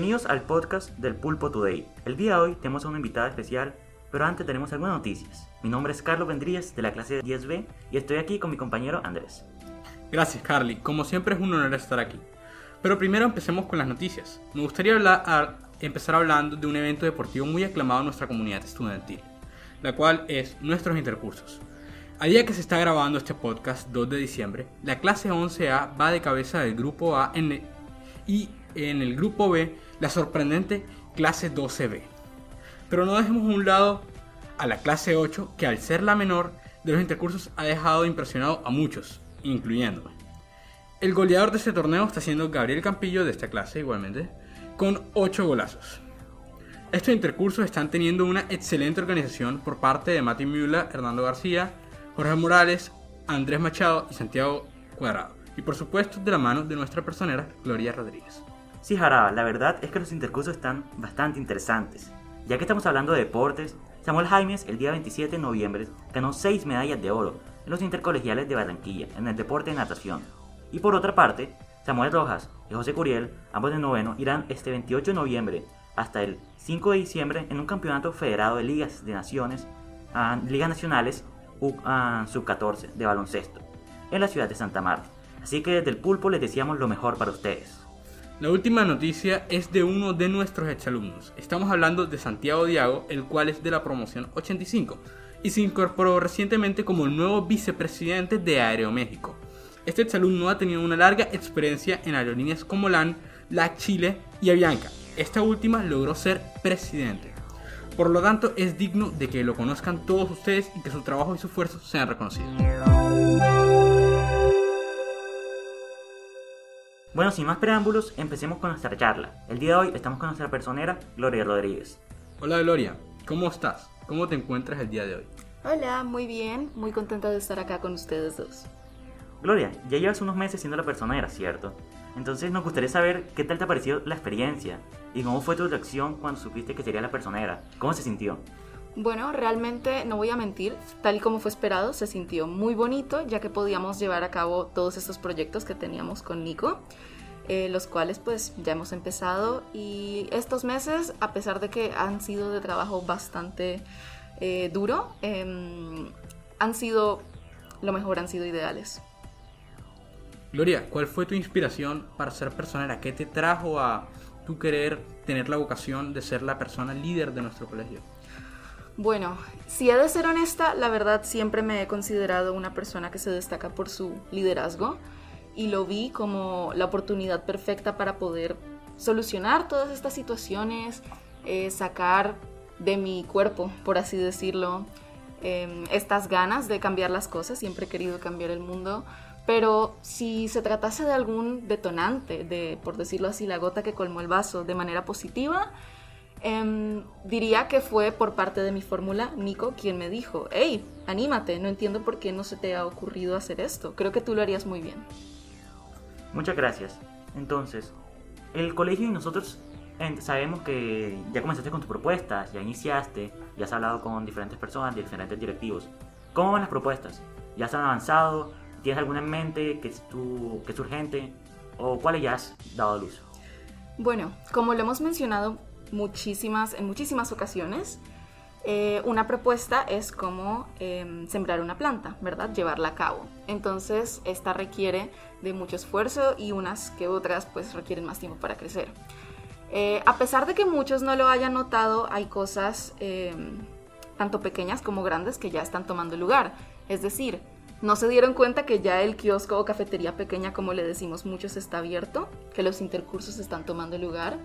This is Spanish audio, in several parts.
Bienvenidos al podcast del Pulpo Today. El día de hoy tenemos a una invitada especial, pero antes tenemos algunas noticias. Mi nombre es Carlos Vendríez de la clase 10B y estoy aquí con mi compañero Andrés. Gracias Carly, como siempre es un honor estar aquí. Pero primero empecemos con las noticias. Me gustaría empezar hablando de un evento deportivo muy aclamado en nuestra comunidad estudiantil, la cual es nuestros intercursos. A día que se está grabando este podcast, 2 de diciembre, la clase 11A va de cabeza del grupo A en y en el grupo B la sorprendente clase 12B. Pero no dejemos a un lado a la clase 8 que al ser la menor de los intercursos ha dejado impresionado a muchos, incluyéndome. El goleador de este torneo está siendo Gabriel Campillo de esta clase igualmente, con 8 golazos. Estos intercursos están teniendo una excelente organización por parte de Mati Müller, Hernando García, Jorge Morales, Andrés Machado y Santiago Cuadrado. Y por supuesto de la mano de nuestra personera Gloria Rodríguez. Sí, Jaraba, la verdad es que los intercursos están bastante interesantes. Ya que estamos hablando de deportes, Samuel Jaimes el día 27 de noviembre ganó 6 medallas de oro en los intercolegiales de Barranquilla en el deporte de natación. Y por otra parte, Samuel Rojas y José Curiel, ambos de noveno, irán este 28 de noviembre hasta el 5 de diciembre en un campeonato federado de ligas de naciones, uh, ligas nacionales sub-14 de baloncesto en la ciudad de Santa Marta. Así que desde el pulpo les deseamos lo mejor para ustedes. La última noticia es de uno de nuestros exalumnos. Estamos hablando de Santiago Diago, el cual es de la promoción 85 y se incorporó recientemente como el nuevo vicepresidente de Aeroméxico. Este exalumno ha tenido una larga experiencia en aerolíneas como LAN, LAC Chile y Avianca. Esta última logró ser presidente. Por lo tanto, es digno de que lo conozcan todos ustedes y que su trabajo y su esfuerzo sean reconocidos. Bueno, sin más preámbulos, empecemos con nuestra charla. El día de hoy estamos con nuestra personera, Gloria Rodríguez. Hola Gloria, ¿cómo estás? ¿Cómo te encuentras el día de hoy? Hola, muy bien, muy contenta de estar acá con ustedes dos. Gloria, ya llevas unos meses siendo la personera, ¿cierto? Entonces nos gustaría saber qué tal te ha parecido la experiencia y cómo fue tu reacción cuando supiste que sería la personera. ¿Cómo se sintió? Bueno, realmente no voy a mentir, tal y como fue esperado, se sintió muy bonito ya que podíamos llevar a cabo todos estos proyectos que teníamos con Nico, eh, los cuales pues ya hemos empezado y estos meses, a pesar de que han sido de trabajo bastante eh, duro, em, han sido lo mejor, han sido ideales. Gloria, ¿cuál fue tu inspiración para ser personera? ¿Qué te trajo a tu querer tener la vocación de ser la persona líder de nuestro colegio? Bueno, si he de ser honesta, la verdad siempre me he considerado una persona que se destaca por su liderazgo y lo vi como la oportunidad perfecta para poder solucionar todas estas situaciones, eh, sacar de mi cuerpo, por así decirlo, em, estas ganas de cambiar las cosas. Siempre he querido cambiar el mundo pero si se tratase de algún detonante, de, por decirlo así, la gota que colmó el vaso de manera positiva, em, diría que fue por parte de mi fórmula Nico quien me dijo, hey, anímate, no entiendo por qué no se te ha ocurrido hacer esto, creo que tú lo harías muy bien. Muchas gracias. Entonces, el colegio y nosotros sabemos que ya comenzaste con tus propuestas, ya iniciaste, ya has hablado con diferentes personas, diferentes directivos. ¿Cómo van las propuestas? ¿Ya se han avanzado? ¿Tienes alguna en mente que es, tu, que es urgente? ¿O cuáles ya has dado a luz? Bueno, como lo hemos mencionado muchísimas, en muchísimas ocasiones, eh, una propuesta es como em, sembrar una planta, ¿verdad? Llevarla a cabo. Entonces, esta requiere de mucho esfuerzo y unas que otras pues requieren más tiempo para crecer. Eh, a pesar de que muchos no lo hayan notado, hay cosas em, tanto pequeñas como grandes que ya están tomando lugar. Es decir, no se dieron cuenta que ya el kiosco o cafetería pequeña, como le decimos muchos, está abierto, que los intercursos están tomando lugar.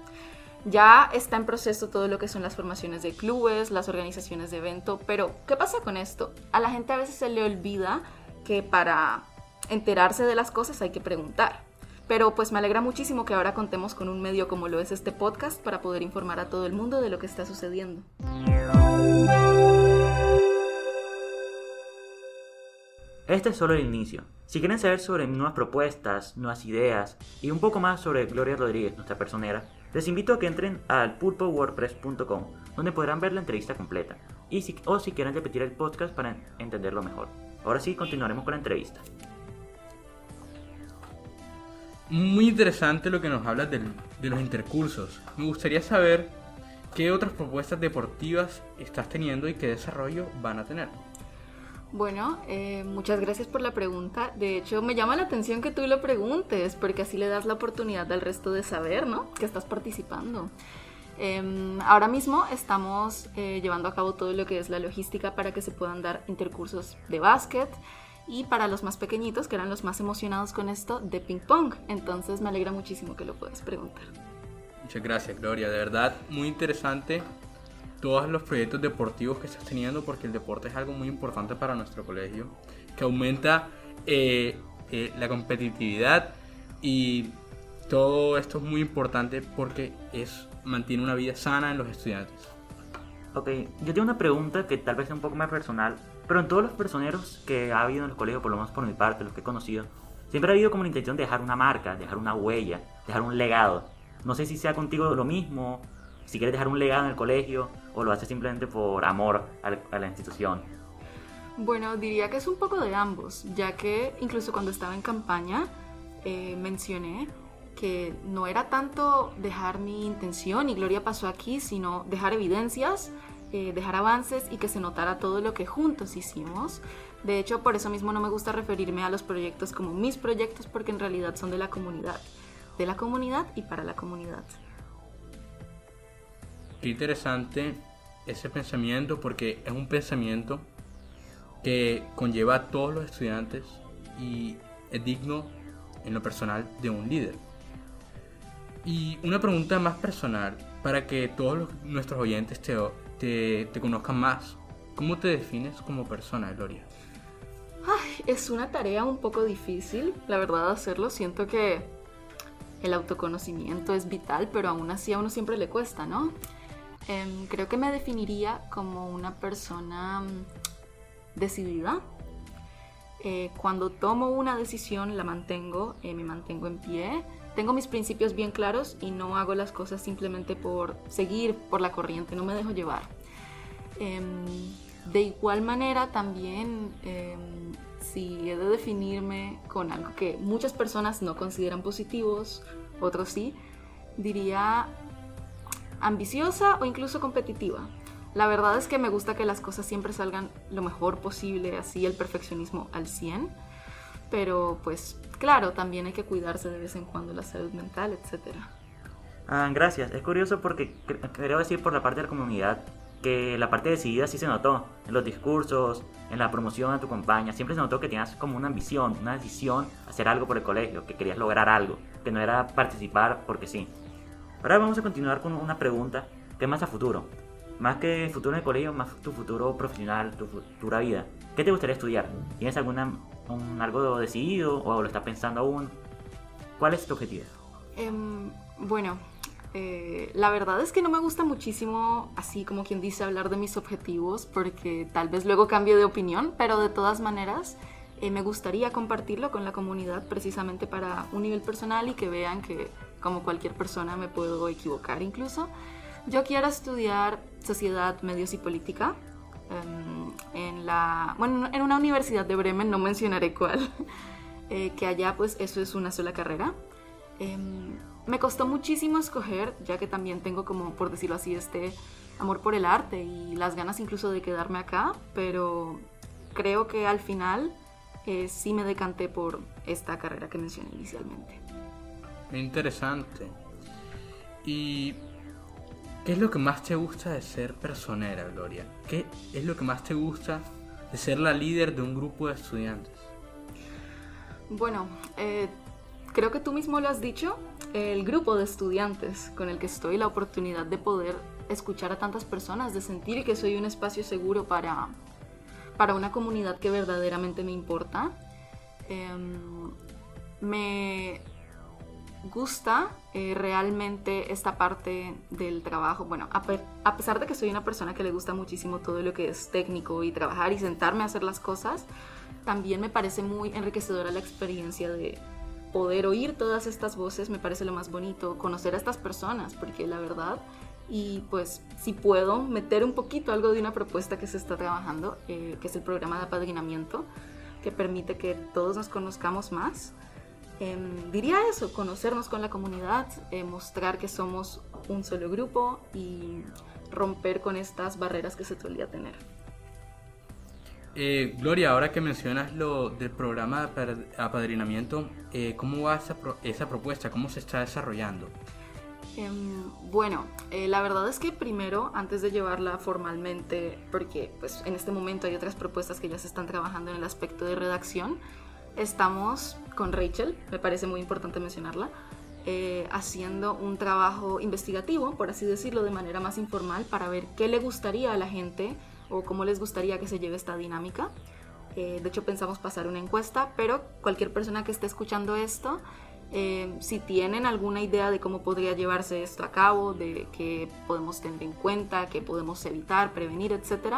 Ya está en proceso todo lo que son las formaciones de clubes, las organizaciones de evento, pero ¿qué pasa con esto? A la gente a veces se le olvida que para enterarse de las cosas hay que preguntar. Pero pues me alegra muchísimo que ahora contemos con un medio como lo es este podcast para poder informar a todo el mundo de lo que está sucediendo. Este es solo el inicio. Si quieren saber sobre nuevas propuestas, nuevas ideas y un poco más sobre Gloria Rodríguez, nuestra personera, les invito a que entren al pulpowordpress.com, donde podrán ver la entrevista completa, y si, o si quieren repetir el podcast para entenderlo mejor. Ahora sí, continuaremos con la entrevista. Muy interesante lo que nos hablas de los intercursos. Me gustaría saber qué otras propuestas deportivas estás teniendo y qué desarrollo van a tener. Bueno, eh, muchas gracias por la pregunta. De hecho, me llama la atención que tú lo preguntes, porque así le das la oportunidad al resto de saber, ¿no? Que estás participando. Em, ahora mismo estamos eh, llevando a cabo todo lo que es la logística para que se puedan dar intercursos de básquet y para los más pequeñitos, que eran los más emocionados con esto, de ping pong. Entonces me alegra muchísimo que lo puedas preguntar. Muchas gracias, Gloria. De verdad, muy interesante todos los proyectos deportivos que estás teniendo porque el deporte es algo muy importante para nuestro colegio, que aumenta eh, eh, la competitividad y todo esto es muy importante porque es mantiene una vida sana en los estudiantes. Ok, yo tengo una pregunta que tal vez sea un poco más personal, pero en todos los personeros que ha habido en los colegios, por lo menos por mi parte, los que he conocido, siempre ha habido como la intención de dejar una marca, dejar una huella, dejar un legado. No sé si sea contigo lo mismo, si quieres dejar un legado en el colegio o lo haces simplemente por amor a la institución. Bueno, diría que es un poco de ambos, ya que incluso cuando estaba en campaña eh, mencioné que no era tanto dejar mi intención y Gloria pasó aquí, sino dejar evidencias, eh, dejar avances y que se notara todo lo que juntos hicimos. De hecho, por eso mismo no me gusta referirme a los proyectos como mis proyectos porque en realidad son de la comunidad, de la comunidad y para la comunidad. Qué interesante ese pensamiento porque es un pensamiento que conlleva a todos los estudiantes y es digno en lo personal de un líder. Y una pregunta más personal para que todos los- nuestros oyentes te, te, te conozcan más. ¿Cómo te defines como persona, Gloria? Ay, es una tarea un poco difícil, la verdad, hacerlo. Siento que el autoconocimiento es vital, pero aún así a uno siempre le cuesta, ¿no? Em, creo que me definiría como una persona mm, decidida. Eh, cuando tomo una decisión la mantengo, eh, me mantengo en pie. Tengo mis principios bien claros y no hago las cosas simplemente por seguir por la corriente, no me dejo llevar. Em, de igual manera también em, si he de definirme con algo que muchas personas no consideran positivos, otros sí, diría ambiciosa o incluso competitiva. La verdad es que me gusta que las cosas siempre salgan lo mejor posible, así el perfeccionismo al 100, pero pues claro, también hay que cuidarse de vez en cuando la salud mental, etcétera. Ah, gracias. Es curioso porque cre- creo decir por la parte de la comunidad que la parte decidida sí se notó en los discursos, en la promoción de tu campaña. Siempre se notó que tenías como una ambición, una decisión, hacer algo por el colegio, que querías lograr algo, que no era participar porque sí. Ahora vamos a continuar con una pregunta que más a futuro. Más que futuro en el colegio, más tu futuro profesional, tu futura vida. ¿Qué te gustaría estudiar? ¿Tienes alguna, un- algo decidido o lo estás pensando aún? ¿Cuál es tu objetivo? Em, bueno, eh, la verdad es que no me gusta muchísimo, así como quien dice, hablar de mis objetivos, porque tal vez luego cambie de opinión, pero de todas maneras eh, me gustaría compartirlo con la comunidad precisamente para un nivel personal y que vean que como cualquier persona me puedo equivocar incluso. Yo quiero estudiar sociedad, medios y política em, en la, bueno, en una universidad de Bremen, no mencionaré cuál, eh, que allá pues eso es una sola carrera. Em, me costó muchísimo escoger, ya que también tengo como, por decirlo así, este amor por el arte y las ganas incluso de quedarme acá, pero creo que al final eh, sí me decanté por esta carrera que mencioné inicialmente. Interesante. ¿Y qué es lo que más te gusta de ser personera, Gloria? ¿Qué es lo que más te gusta de ser la líder de un grupo de estudiantes? Bueno, eh, creo que tú mismo lo has dicho, el grupo de estudiantes con el que estoy, la oportunidad de poder escuchar a tantas personas, de sentir que soy un espacio seguro para, para una comunidad que verdaderamente me importa. Em, me gusta eh, realmente esta parte del trabajo. Bueno, a, pe- a pesar de que soy una persona que le gusta muchísimo todo lo que es técnico y trabajar y sentarme a hacer las cosas, también me parece muy enriquecedora la experiencia de poder oír todas estas voces, me parece lo más bonito, conocer a estas personas, porque la verdad, y pues si puedo meter un poquito algo de una propuesta que se está trabajando, eh, que es el programa de apadrinamiento, que permite que todos nos conozcamos más. Em, diría eso, conocernos con la comunidad, eh, mostrar que somos un solo grupo y romper con estas barreras que se solía tener. Eh, Gloria, ahora que mencionas lo del programa de apadrinamiento, eh, ¿cómo va esa, esa, propuesta? ¿Cómo se está desarrollando? Em, bueno, la verdad es que primero, antes de llevarla formalmente, porque pues en este momento hay otras propuestas que ya se están trabajando en el aspecto de redacción, estamos con Rachel, me parece muy importante mencionarla, eh, haciendo un trabajo investigativo, por así decirlo, de manera más informal, para ver qué le gustaría a la gente o cómo les gustaría que se lleve esta dinámica. Eh, de hecho, pensamos pasar una encuesta, pero cualquier persona que esté escuchando esto, eh, si tienen alguna idea de cómo podría llevarse esto a cabo, de qué podemos tener en cuenta, qué podemos evitar, prevenir, etc.,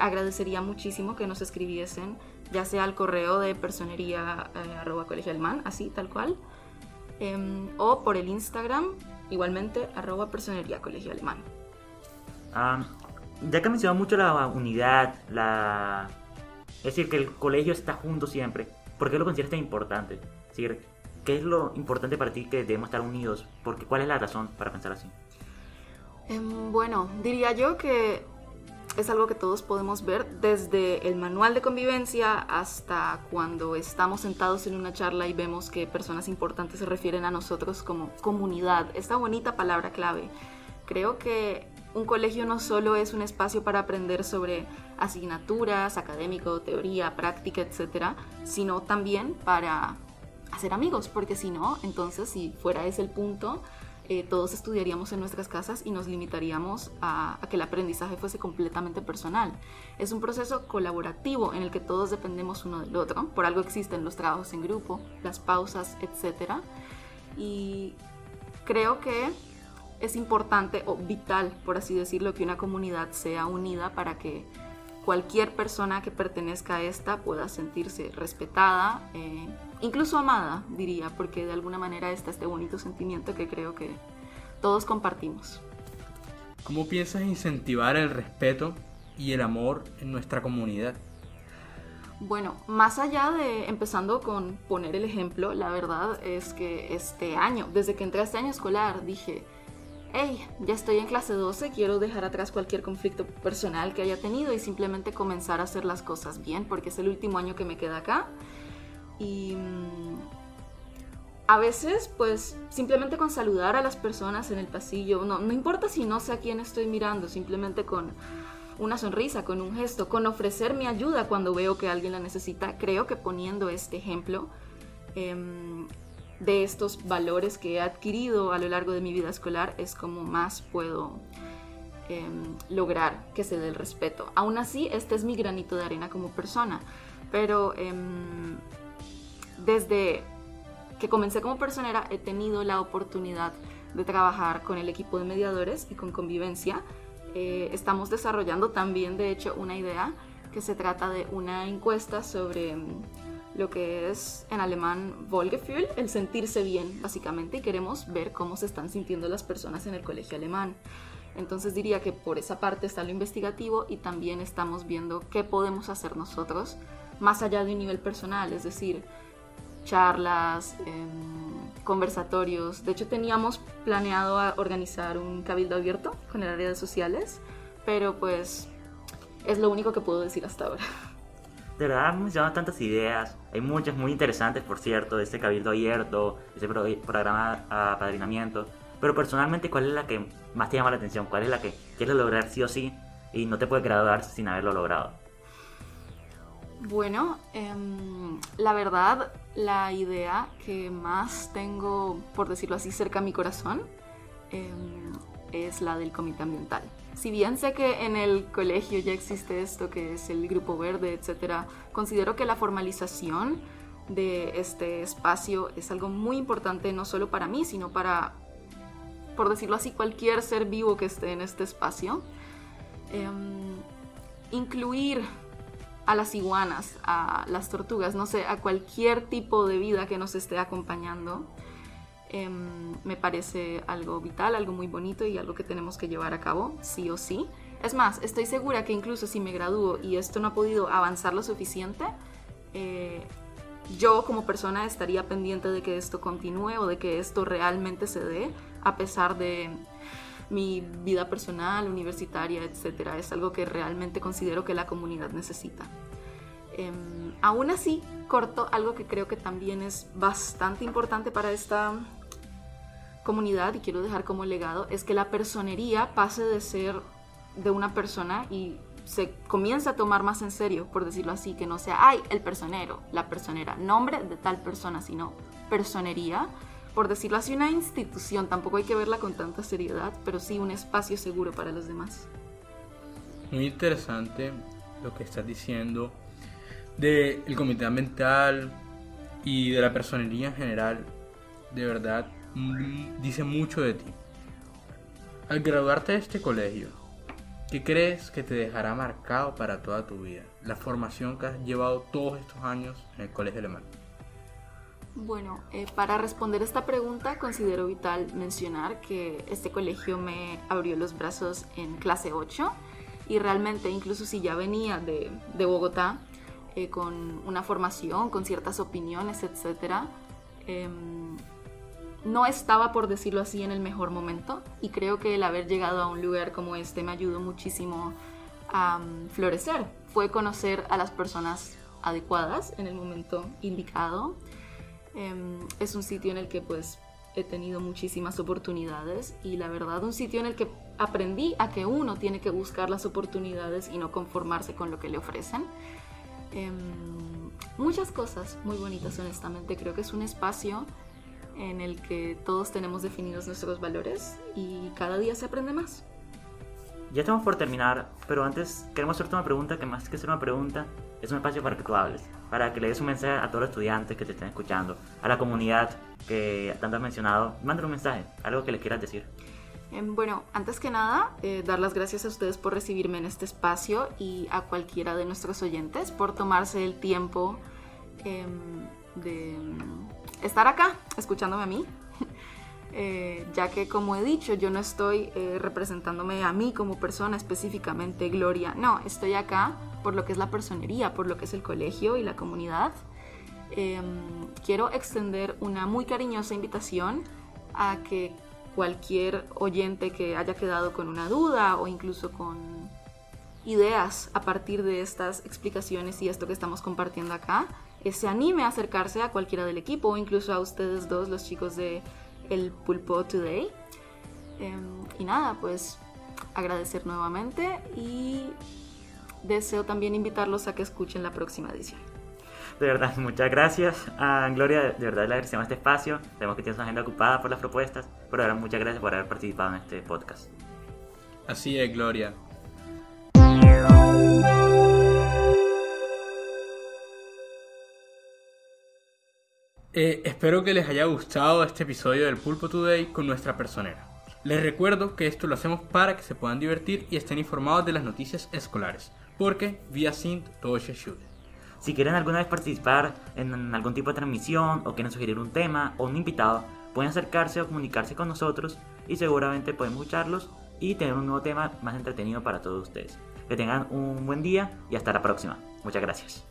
agradecería muchísimo que nos escribiesen ya sea al correo de personería eh, arroba colegialman, así tal cual, em, o por el Instagram, igualmente arroba personería colegialman. ya que mencionado mucho la unidad, la... es decir, que el colegio está junto siempre, ¿por qué lo consideras tan importante? Es decir, ¿qué es lo importante para ti que debemos estar unidos? Porque, ¿Cuál es la razón para pensar así? Em, bueno, diría yo que es algo que todos podemos ver desde el manual de convivencia hasta cuando estamos sentados en una charla y vemos que personas importantes se refieren a nosotros como comunidad. Esta bonita palabra clave. Creo que un colegio no solo es un espacio para aprender sobre asignaturas, académico, teoría, práctica, etcétera, sino también para hacer amigos, porque si no, entonces si fuera ese el punto, eh, todos estudiaríamos en nuestras casas y nos limitaríamos a, que el aprendizaje fuese completamente personal. Es un proceso colaborativo en el que todos dependemos uno del otro. Por algo existen los trabajos en grupo, las pausas, etc. Y creo que es importante o vital, por así decirlo, que una comunidad sea unida para que cualquier persona que pertenezca a esta pueda sentirse respetada, eh, incluso amada, diría, porque de alguna manera está este bonito sentimiento que creo que todos compartimos. ¿Cómo piensas incentivar el respeto y el amor en nuestra comunidad? Bueno, más allá de empezando con poner el ejemplo, la verdad es que este año, desde que entré a este año escolar, dije, hey, ya estoy en clase 12, quiero dejar atrás cualquier conflicto personal que haya tenido y simplemente comenzar a hacer las cosas bien, porque es el último año que me queda acá. Y mm, a veces, pues simplemente con saludar a las personas en el pasillo, no, no importa si no sé a quién estoy mirando, simplemente con una sonrisa, con un gesto, con ofrecer mi ayuda cuando veo que alguien la necesita, creo que poniendo este ejemplo em, de estos valores que he adquirido a lo largo de mi vida escolar es como más puedo em, lograr que se dé el respeto. Aún así, este es mi granito de arena como persona, pero em, desde que comencé como personera he tenido la oportunidad de trabajar con el equipo de mediadores y con convivencia. Eh, estamos desarrollando también, de hecho, una idea que se trata de una encuesta sobre mm, lo que es en alemán Wohlgefühl, el sentirse bien, básicamente, y queremos ver cómo se están sintiendo las personas en el colegio alemán. Entonces diría que por esa parte está lo investigativo y también estamos viendo qué podemos hacer nosotros más allá de un nivel personal, es decir, charlas, em, conversatorios. De hecho, teníamos planeado organizar un cabildo abierto con el área de sociales, pero pues es lo único que puedo decir hasta ahora. De verdad, hemos llevado tantas ideas. Hay muchas muy interesantes, por cierto, de este cabildo abierto, de este programa de apadrinamiento. Pero personalmente, ¿cuál es la que más te llama la atención? ¿Cuál es la que quieres lograr sí o sí y no te puedes graduar sin haberlo logrado? Bueno, em, la verdad, la idea que más tengo, por decirlo así, cerca a mi corazón em, es la del comité ambiental. Si bien sé que en el colegio ya existe esto que es el grupo verde, etc., considero que la formalización de este espacio es algo muy importante no solo para mí, sino para, por decirlo así, cualquier ser vivo que esté en este espacio. Em, incluir a las iguanas, a las tortugas, no sé, a cualquier tipo de vida que nos esté acompañando. Em, me parece algo vital, algo muy bonito y algo que tenemos que llevar a cabo, sí o sí. Es más, estoy segura que incluso si me gradúo y esto no ha podido avanzar lo suficiente, eh, yo como persona estaría pendiente de que esto continúe o de que esto realmente se dé, a pesar de mi vida personal, universitaria, etc. Es algo que realmente considero que la comunidad necesita. Em, aún así, corto algo que creo que también es bastante importante para esta comunidad y quiero dejar como legado, es que la personería pase de ser de una persona y se comienza a tomar más en serio, por decirlo así, que no sea, ay, el personero, la personera, nombre de tal persona, sino personería, por decirlo así, una institución, tampoco hay que verla con tanta seriedad, pero sí un espacio seguro para los demás. Muy interesante lo que estás diciendo del comité ambiental y de la personería en general. De verdad, mm, dice mucho de ti. Al graduarte de este colegio, ¿qué crees que te dejará marcado para toda tu vida? La formación que has llevado todos estos años en el colegio alemán. Bueno, eh, para responder esta pregunta considero vital mencionar que este colegio me abrió los brazos en clase 8 y realmente incluso si ya venía de, Bogotá eh, con una formación, con ciertas opiniones, etc., em, no estaba, por decirlo así, en el mejor momento y creo que el haber llegado a un lugar como este me ayudó muchísimo a mm, florecer. Fue conocer a las personas adecuadas en el momento indicado Em, es un sitio en el que pues he tenido muchísimas oportunidades y la verdad un sitio en el que aprendí a que uno tiene que buscar las oportunidades y no conformarse con lo que le ofrecen. Em, muchas cosas muy bonitas honestamente, creo que es un espacio en el que todos tenemos definidos nuestros valores y cada día se aprende más. Ya estamos por terminar, pero antes queremos hacerte una pregunta que más que ser una pregunta es un espacio para que tú hables para que le des un mensaje a todos los estudiantes que te estén escuchando, a la comunidad que tanto has mencionado. Mándale un mensaje, algo que le quieras decir. Em, bueno, antes que nada, eh, dar las gracias a ustedes por recibirme en este espacio y a cualquiera de nuestros oyentes por tomarse el tiempo em, de estar acá escuchándome a mí. Eh, ya que como he dicho, yo no estoy eh, representándome a mí como persona específicamente, Gloria, no, estoy acá por lo que es la personería, por lo que es el colegio y la comunidad. Em, quiero extender una muy cariñosa invitación a que cualquier oyente que haya quedado con una duda o incluso con ideas a partir de estas explicaciones y esto que estamos compartiendo acá, que se anime a acercarse a cualquiera del equipo o incluso a ustedes dos, los chicos de el Pulpo Today. Em, y nada, pues agradecer nuevamente y deseo también invitarlos a que escuchen la próxima edición. De verdad, muchas gracias a Gloria, de verdad le agradecemos este espacio. Sabemos que tienes una agenda ocupada por las propuestas, pero ahora muchas gracias por haber participado en este podcast. Así es, Gloria. Eh, espero que les haya gustado este episodio del Pulpo Today con nuestra personera. Les recuerdo que esto lo hacemos para que se puedan divertir y estén informados de las noticias escolares, porque vía Sint todo se ayuda. Si quieren alguna vez participar en algún tipo de transmisión o quieren sugerir un tema o un invitado, pueden acercarse o comunicarse con nosotros y seguramente podemos escucharlos y tener un nuevo tema más entretenido para todos ustedes. Que tengan un buen día y hasta la próxima. Muchas gracias.